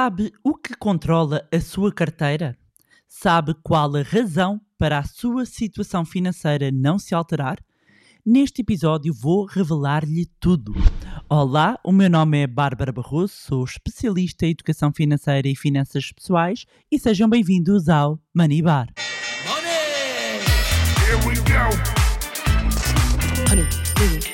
Sabe o que controla a sua carteira? Sabe qual a razão para a sua situação financeira não se alterar? Neste episódio vou revelar-lhe tudo. Olá, o meu nome é Bárbara Barroso, sou especialista em educação financeira e finanças pessoais e sejam bem-vindos ao Money Bar. Money! Here we go! The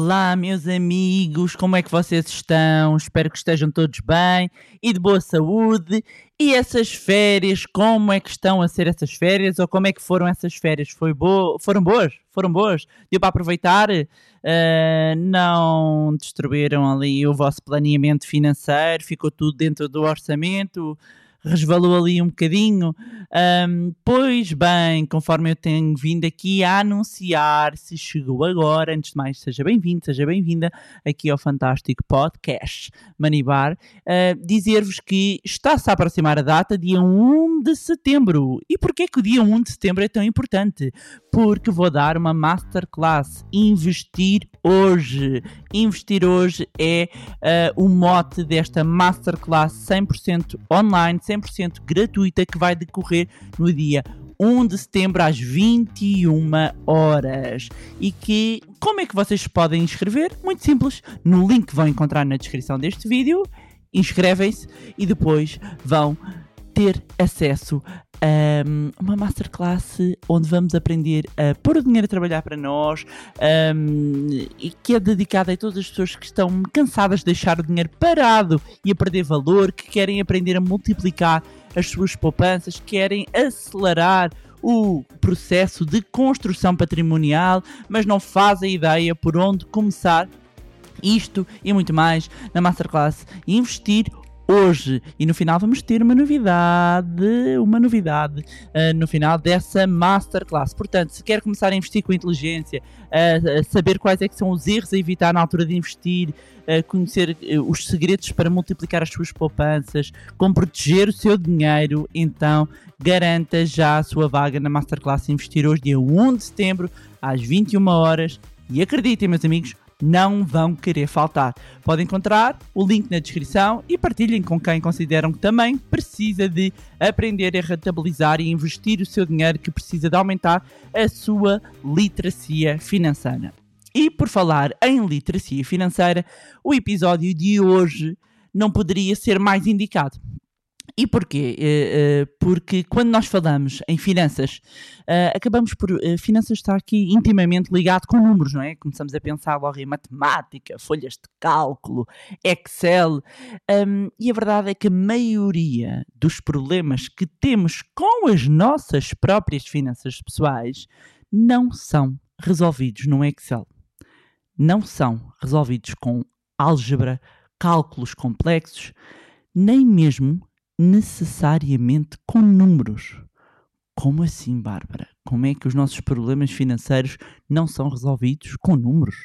Olá, meus amigos, como é que vocês estão? Espero que estejam todos bem e de boa saúde. E essas férias, como é que estão a ser essas férias? Ou como é que foram essas férias? Foi bo foram boas? Foram boas? Deu para aproveitar? Uh, não destruíram ali o vosso planeamento financeiro? Ficou tudo dentro do orçamento? Resvalou ali um bocadinho. Um, pois bem, conforme eu tenho vindo aqui a anunciar, se chegou agora, antes de mais, seja bem-vindo, seja bem-vinda aqui ao fantástico podcast Manibar. Uh, Dizer-vos que está-se a aproximar a data, dia 1 de setembro. E porquê que o dia 1 de setembro é tão importante? Porque vou dar uma masterclass Investir Hoje. Investir Hoje é uh, o mote desta masterclass 100% online, 100% gratuita que vai decorrer no dia 1 de setembro às 21 horas. E que, como é que vocês podem inscrever? Muito simples, no link que vão encontrar na descrição deste vídeo, inscrevem-se e depois vão ter acesso a um, uma masterclass onde vamos aprender a pôr o dinheiro a trabalhar para nós um, e que é dedicada a todas as pessoas que estão cansadas de deixar o dinheiro parado e a perder valor, que querem aprender a multiplicar as suas poupanças, querem acelerar o processo de construção patrimonial, mas não fazem ideia por onde começar. Isto e muito mais na Masterclass Investir hoje. E no final vamos ter uma novidade, uma novidade uh, no final dessa masterclass. Portanto, se quer começar a investir com inteligência, uh, saber quais é que são os erros a evitar na altura de investir, uh, conhecer os segredos para multiplicar as suas poupanças, como proteger o seu dinheiro, então garanta já a sua vaga na masterclass Investir hoje, dia 1 de setembro, às 21 horas. E acreditem, meus amigos, não vão querer faltar. Podem encontrar o link na descrição e partilhem com quem consideram que também precisa de aprender a rentabilizar e investir o seu dinheiro que precisa de aumentar a sua literacia financeira. E por falar em literacia financeira, o episódio de hoje não poderia ser mais indicado. E porquê? Uh, uh, porque quando nós falamos em finanças, uh, acabamos por. finanças está aqui intimamente ligado com números, não é? Começamos a pensar logo em matemática, folhas de cálculo, Excel. Um, e a verdade é que a maioria dos problemas que temos com as nossas próprias finanças pessoais não são resolvidos no Excel. Não são resolvidos com álgebra, cálculos complexos, nem mesmo necessariamente com números. Como assim, Bárbara? Como é que os nossos problemas financeiros não são resolvidos com números?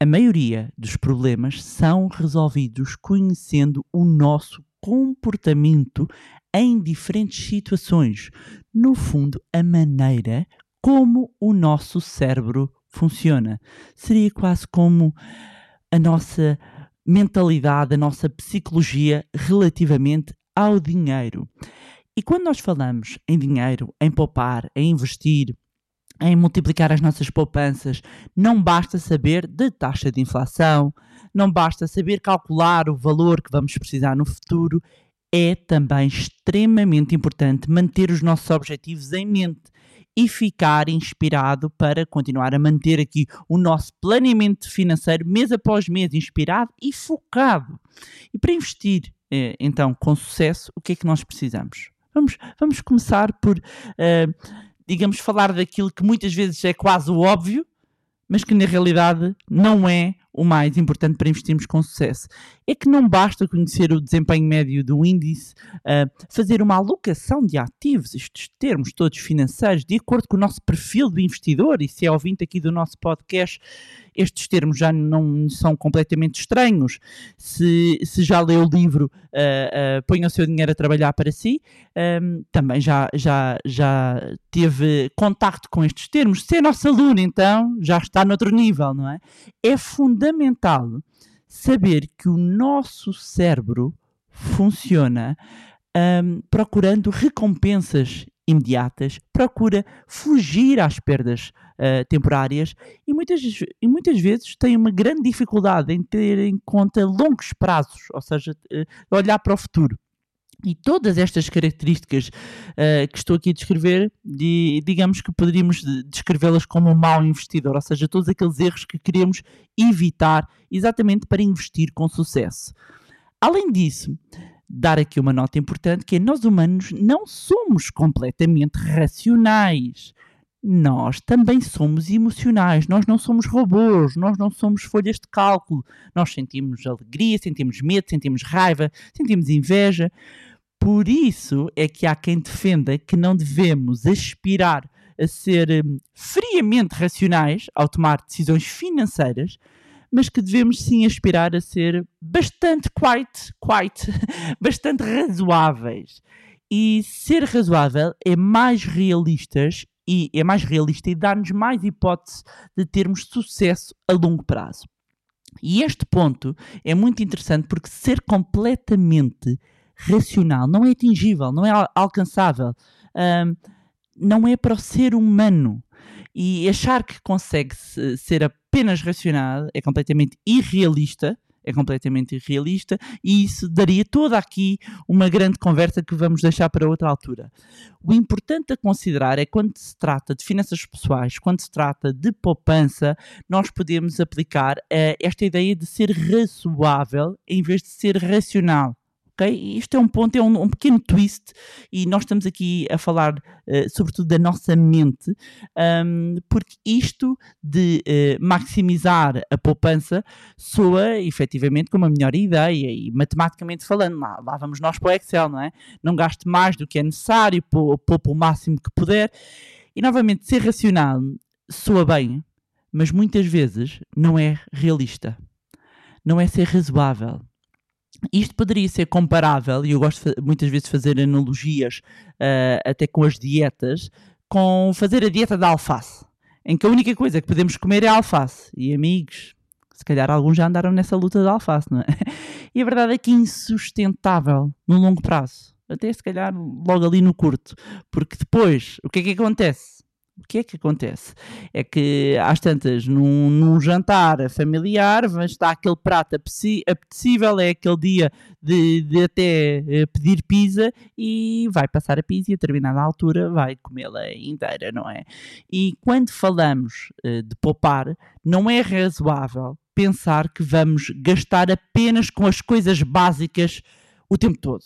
A maioria dos problemas são resolvidos conhecendo o nosso comportamento em diferentes situações. No fundo, a maneira como o nosso cérebro funciona. Seria quase como a nossa mentalidade, a nossa psicologia relativamente ao dinheiro. E quando nós falamos em dinheiro, em poupar, em investir, em multiplicar as nossas poupanças, não basta saber de taxa de inflação, não basta saber calcular o valor que vamos precisar no futuro, é também extremamente importante manter os nossos objetivos em mente e ficar inspirado para continuar a manter aqui o nosso planeamento financeiro mês após mês, inspirado e focado. E para investir então com sucesso, o que é que nós precisamos? Vamos, vamos começar por, uh, digamos, falar daquilo que muitas vezes é quase o óbvio, mas que na realidade não é o mais importante para investirmos com sucesso. É que não basta conhecer o desempenho médio do índice, uh, fazer uma alocação de ativos, estes termos todos financeiros, de acordo com o nosso perfil de investidor, e se é ouvinte aqui do nosso podcast, estes termos já não são completamente estranhos. Se, se já leu o livro uh, uh, Ponha o seu dinheiro a trabalhar para si, um, também já, já, já teve contacto com estes termos. Se é nosso aluno, então, já está noutro nível, não é? É fundamental saber que o nosso cérebro funciona um, procurando recompensas imediatas, procura fugir às perdas uh, temporárias e muitas, e muitas vezes tem uma grande dificuldade em ter em conta longos prazos, ou seja, uh, olhar para o futuro. E todas estas características uh, que estou aqui a descrever, de, digamos que poderíamos descrevê-las como um mau investidor, ou seja, todos aqueles erros que queremos evitar exatamente para investir com sucesso. Além disso, dar aqui uma nota importante que é nós humanos não somos completamente racionais. Nós também somos emocionais, nós não somos robôs, nós não somos folhas de cálculo. Nós sentimos alegria, sentimos medo, sentimos raiva, sentimos inveja. Por isso é que há quem defenda que não devemos aspirar a ser hum, friamente racionais ao tomar decisões financeiras, mas que devemos sim aspirar a ser bastante quite, quite, bastante razoáveis. E ser razoável é mais realistas e é mais realista e dá-nos mais hipótese de termos sucesso a longo prazo. E este ponto é muito interessante porque ser completamente racional não é atingível, não é alcançável, um, não é para o ser humano. E achar que consegue ser apenas racional é completamente irrealista. É completamente irrealista e isso daria toda aqui uma grande conversa que vamos deixar para outra altura. O importante a considerar é quando se trata de finanças pessoais, quando se trata de poupança, nós podemos aplicar uh, esta ideia de ser razoável em vez de ser racional ok? Isto é um ponto, é um, um pequeno twist e nós estamos aqui a falar uh, sobretudo da nossa mente, um, porque isto de uh, maximizar a poupança soa efetivamente como a melhor ideia e matematicamente falando, lá, lá vamos nós para o Excel, não é? Não gaste mais do que é necessário, poupa o máximo que puder e novamente ser racional soa bem, mas muitas vezes não é realista. Não é ser razoável isto poderia ser comparável, e eu gosto muitas vezes de fazer analogias uh, até com as dietas, com fazer a dieta da alface, em que a única coisa que podemos comer é alface. E amigos, se calhar alguns já andaram nessa luta da alface, não é? E a verdade é que é insustentável no longo prazo, até se calhar logo ali no curto, porque depois, o que é que acontece? O que é que acontece? É que às tantas, num, num jantar familiar, está aquele prato apetecível, é aquele dia de, de até eh, pedir pizza e vai passar a pizza e a determinada altura vai comê-la inteira, não é? E quando falamos uh, de poupar, não é razoável pensar que vamos gastar apenas com as coisas básicas o tempo todo.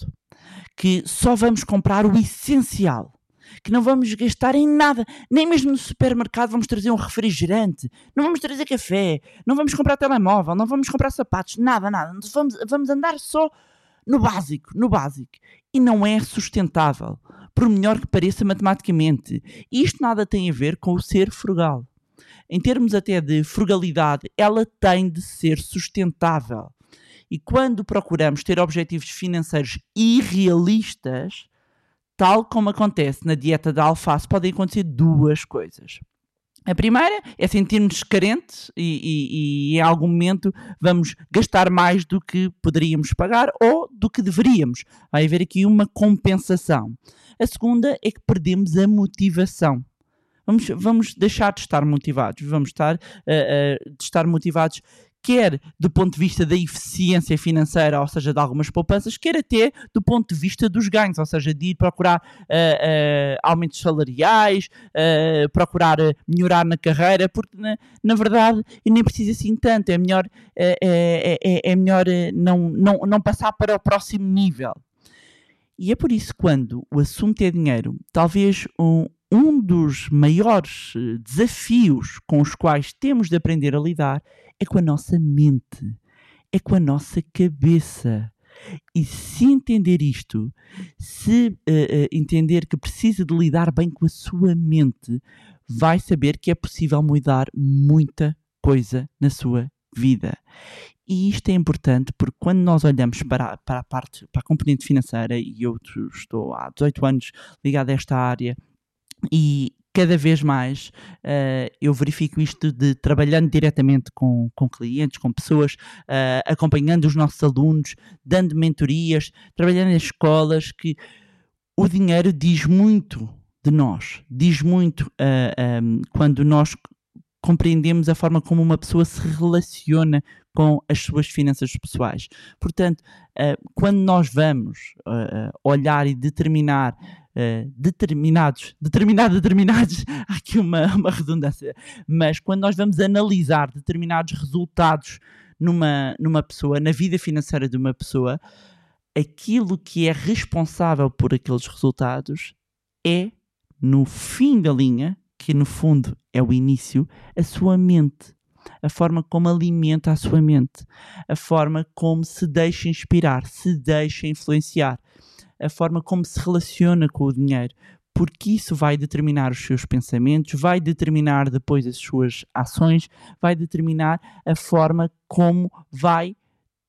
Que só vamos comprar o essencial que não vamos gastar em nada, nem mesmo no supermercado vamos trazer um refrigerante, não vamos trazer café, não vamos comprar telemóvel, não vamos comprar sapatos, nada, nada. Vamos, vamos andar só no básico, no básico. E não é sustentável, por melhor que pareça matematicamente. Isto nada tem a ver com o ser frugal. Em termos até de frugalidade, ela tem de ser sustentável. E quando procuramos ter objetivos financeiros irrealistas, Tal como acontece na dieta da alface, podem acontecer duas coisas. A primeira é sentirmos carentes e, e, e, em algum momento vamos gastar mais do que poderíamos pagar ou do que deveríamos. Vai haver aqui uma compensação. A segunda é que perdemos a motivação. Vamos, vamos deixar de estar motivados, vamos estar, uh, uh, de estar motivados quer do ponto de vista da eficiência financeira, ou seja, de algumas poupanças, quer até do ponto de vista dos ganhos, ou seja, de ir procurar uh, uh, aumentos salariais, uh, procurar melhorar na carreira, porque na, na verdade nem precisa assim tanto, é melhor, é, é, é melhor não, não, não passar para o próximo nível. E é por isso quando o assunto é dinheiro, talvez um, um dos maiores eh, desafios com os quais temos de aprender a lidar é com a nossa mente, é com a nossa cabeça. E se entender isto, se uh, uh, entender que precisa de lidar bem com a sua mente, vai saber que é possível mudar muita coisa na sua vida. E isto é importante porque quando nós olhamos para, para a parte, para a componente financeira, e eu estou há 18 anos ligado a esta área, e cada vez mais uh, eu verifico isto de trabalhando diretamente com, com clientes, com pessoas, uh, acompanhando os nossos alunos, dando mentorias, trabalhando em escolas, que o dinheiro diz muito de nós, diz muito uh, eh, um, quando nós compreendemos a forma como uma pessoa se relaciona com as suas finanças pessoais. Portanto, uh, quando nós vamos uh, olhar e determinar determinados, determinado, determinados, há aqui uma, uma redundância, mas quando nós vamos analisar determinados resultados numa, numa pessoa, na vida financeira de uma pessoa, aquilo que é responsável por aqueles resultados é, no fim da linha, que no fundo é o início, a sua mente. A forma como alimenta a sua mente, a forma como se deixa inspirar, se deixa influenciar, a forma como se relaciona com o dinheiro, porque isso vai determinar os seus pensamentos, vai determinar depois as suas ações, vai determinar a forma como vai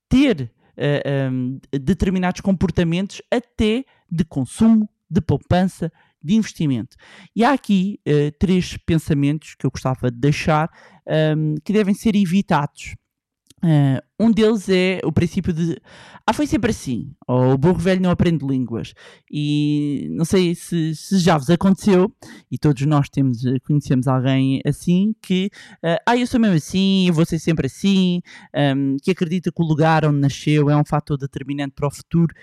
ter uh, eh, um, ehm, determinados comportamentos, até de consumo, de poupança, de investimento. E há aqui uh, três pensamentos que eu gostava de deixar um, que devem ser evitados. Uh, um deles é o princípio de ah, foi sempre assim, ou o burro velho não aprende línguas. E não sei se, se já vos aconteceu, e todos nós temos, eh, conhecemos alguém assim, que uh, ah, eu sou mesmo assim, eu vou ser sempre assim, um, que acredita que o lugar onde nasceu é um fator determinante para o futuro,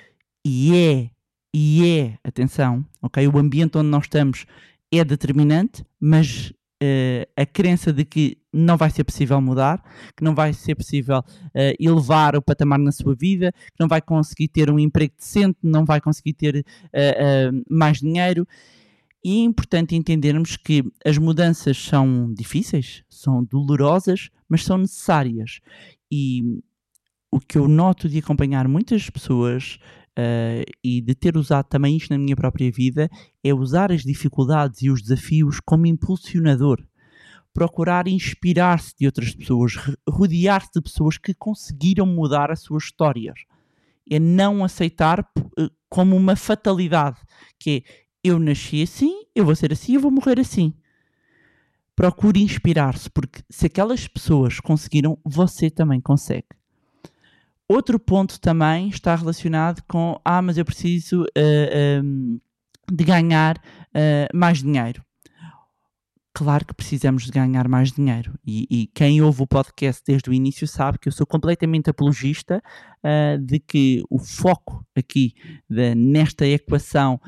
e é e é, atenção, ok? O ambiente onde nós estamos é determinante, mas uh, a crença de que não vai ser possível mudar, que não vai ser possível uh, elevar o patamar na sua vida, que não vai conseguir ter um emprego decente, não vai conseguir ter uh, mais dinheiro. E é importante entendermos que as mudanças são difíceis, são dolorosas, mas são necessárias. E o que eu noto de acompanhar muitas pessoas uh, e de ter usado também isto na minha própria vida é usar as dificuldades e os desafios como impulsionador. Procurar inspirar-se de outras pessoas, rodear-se de pessoas que conseguiram mudar as suas histórias. É não aceitar uh, como uma fatalidade, que é eu nasci assim, eu vou ser assim, eu vou morrer assim. Procure inspirar-se, porque se aquelas pessoas conseguiram, você também consegue. Outro ponto também está relacionado com: ah, mas eu preciso uh, eh, um, ehm, de ganhar uh, mais dinheiro. Claro que precisamos de ganhar mais dinheiro. E, e, quem ouve o podcast desde o início sabe que eu sou completamente apologista uh, de que o foco aqui de, nesta equação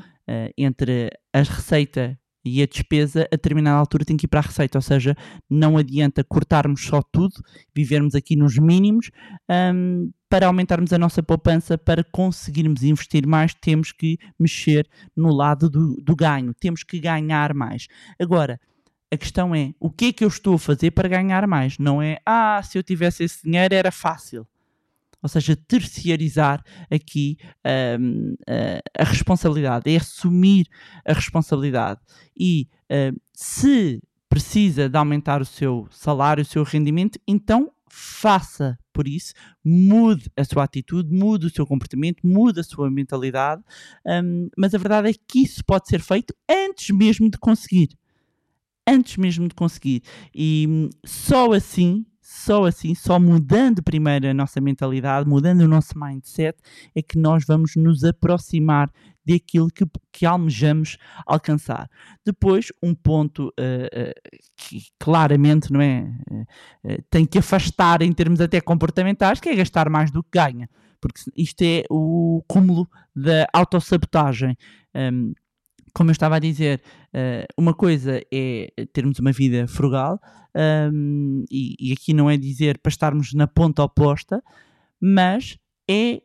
entre a receita e a despesa a determinada altura tem que ir para a receita, ou seja, não adianta cortarmos só tudo, vivermos aqui nos mínimos um, para aumentarmos a nossa poupança, para conseguirmos investir mais, temos que mexer no lado do, do ganho, temos que ganhar mais. Agora, a questão é, o que é que eu estou a fazer para ganhar mais? Não é, ah, se eu tivesse esse dinheiro era fácil ou seja, terciarizar aqui um, a, responsabilidade, é assumir a responsabilidade. E uh, se precisa de aumentar o seu salário, o seu rendimento, então faça por isso, mude a sua atitude, mude o seu comportamento, mude a sua mentalidade, um, mas a verdade é que isso pode ser feito antes mesmo de conseguir. Antes mesmo de conseguir. E hum, só assim só assim, só mudando primeiro a nossa mentalidade, mudando o nosso mindset, é que nós vamos nos aproximar daquilo que, que almejamos alcançar. Depois, um ponto uh, uh, que claramente não é, uh, tem que afastar em termos até comportamentais, que é gastar mais do que ganha. Porque isto é o cúmulo da autossabotagem. Um, como eu estava a dizer, uh, uma coisa é termos uma vida frugal, e, aqui não é dizer para estarmos na ponta oposta, mas é,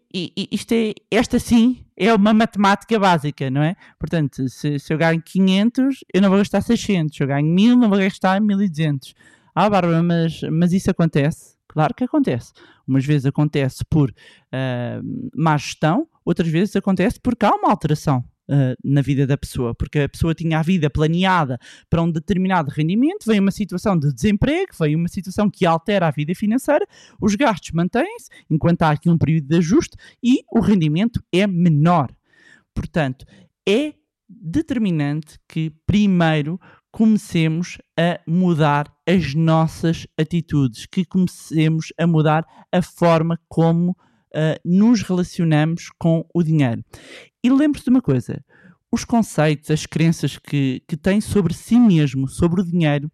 isto é, esta sim é uma matemática básica, não é? Portanto, se, se eu ganho 500, eu não vou gastar 600. Se eu ganho 1000, não vou gastar 1200. Ah, Bárbara, mas, mas isso acontece? Claro que acontece. Umas vezes acontece por ah, má gestão, outras vezes acontece porque há uma alteração ah, na vida da pessoa, porque a pessoa tinha a vida planeada para um determinado rendimento, vem uma situação de desemprego, vem uma situação que altera a vida financeira, os gastos mantêm-se, enquanto há aqui um período de ajuste e o rendimento é menor. Portanto, é determinante que primeiro comecemos a mudar as nossas atitudes, que comecemos a mudar a forma como ah, nos relacionamos com o dinheiro. E lembre-se de uma coisa: os conceitos, as crenças que, que tem sobre si mesmo, sobre o dinheiro,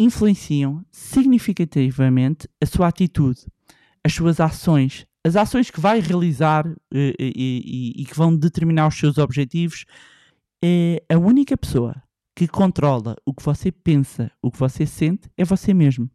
influenciam significativamente a sua atitude, as suas ações, as ações que vai realizar eh, e, e- e que vão determinar os seus objetivos. É a única pessoa que controla o que você pensa, o que você sente, é você mesmo.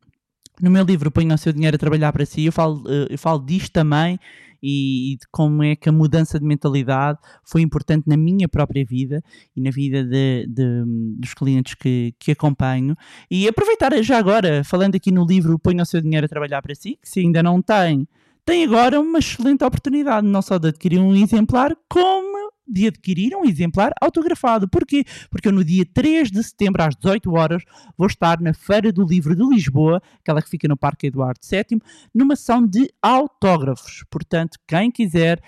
No meu livro Ponha o seu dinheiro a trabalhar para si, eu falo, eh, eu falo disto também e, e de como é que a mudança de mentalidade foi importante na minha própria vida e na vida de- de- dos clientes que, que acompanho. E aproveitar já agora, falando aqui no livro Ponha o seu dinheiro a trabalhar para si, que se ainda não tem, tem agora uma excelente oportunidade, não só de adquirir um exemplar, como de adquirir um exemplar autografado. Porquê? Porque eu no dia 3 de setembro, às 18 horas, vou estar na Feira do Livro de Lisboa, aquela que fica no Parque Eduardo VII, numa sessão de autógrafos. Portanto, quem quiser,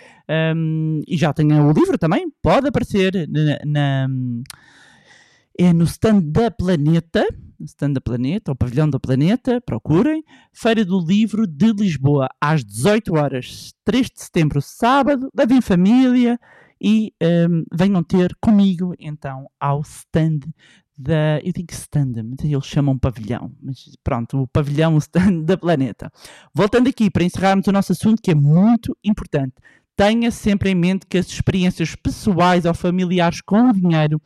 hum, e já tenha o livro também, pode aparecer na, na- é no stand da Planeta, stand da Planeta, ou pavilhão da Planeta, procurem, Feira do Livro de Lisboa, às 18 horas, 3 de setembro, sábado, levem família e hum, venham ter comigo então ao stand da, eu digo stand, mas eles chamam pavilhão, mas pronto, o pavilhão, o stand da Planeta. Voltando aqui para encerrarmos o nosso assunto que é muito importante, tenha sempre em mente que as experiências pessoais ou familiares com o dinheiro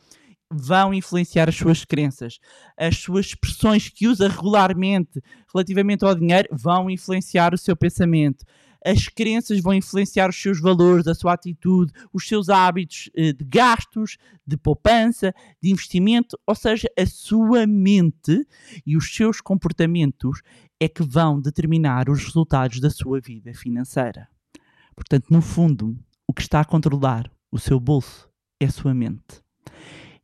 vão influenciar as suas crenças. As suas expressões que usa regularmente relativamente ao dinheiro vão influenciar o seu pensamento. As crenças vão influenciar os seus valores, a sua atitude, os seus hábitos eh, de gastos, de poupança, de investimento, ou seja, a sua mente e os seus comportamentos é que vão determinar os resultados da sua vida financeira. Portanto, no fundo, o que está a controlar o seu bolso é a sua mente.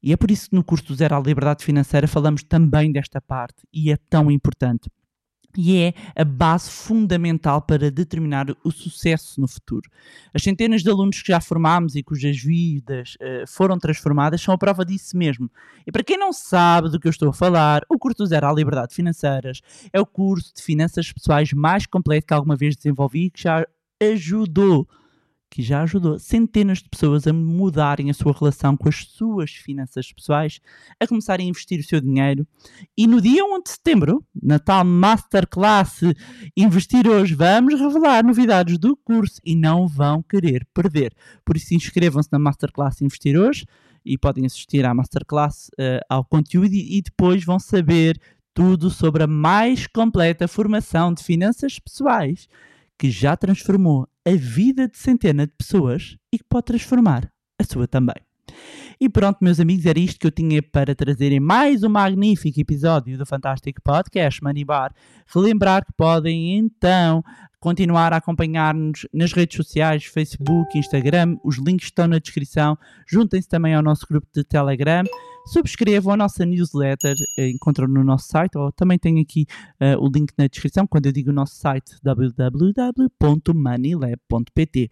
E é por isso que no curso do Zero à Liberdade Financeira falamos também desta parte e é tão importante. E é a base fundamental para determinar o sucesso no futuro. As centenas de alunos que já formámos e cujas vidas eh, foram transformadas são a prova disso mesmo. E para quem não sabe do que eu estou a falar, o curso Zero à Liberdade Financeiras é o curso de finanças pessoais mais completo que alguma vez desenvolvi e que já ajudou que já ajudou centenas de pessoas a mudarem a sua relação com as suas finanças pessoais, a começarem a investir o seu dinheiro. E no dia 1 de setembro, na tal Masterclass Investir Hoje, vamos revelar novidades do curso e não vão querer perder. Por isso, inscrevam-se na Masterclass Investir Hoje e podem assistir à Masterclass, eh, ao conteúdo e, e depois vão saber tudo sobre a mais completa formação de finanças pessoais que já transformou a vida de centenas de pessoas e que pode transformar a sua também. E pronto, meus amigos, era isto que eu tinha para trazer em mais um magnífico episódio do Fantástico Podcast Money Bar. Relembrar que podem então continuar a acompanhar-nos nas redes sociais, Facebook, Instagram, os links estão na descrição. Juntem-se também ao nosso grupo de Telegram. Subscrevam a nossa newsletter, eh, encontram no nosso site, ou também tem aqui eh, o link na descrição, quando eu digo o nosso site, www.moneylab.pt.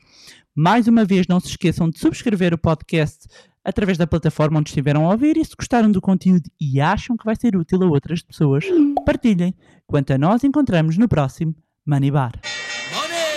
Mais uma vez, não se esqueçam de subscrever o podcast através da plataforma onde estiveram a ouvir e se gostaram do conteúdo e acham que vai ser útil a outras pessoas, partilhem. Quanto a nós, encontramos no próximo Money Bar. Money!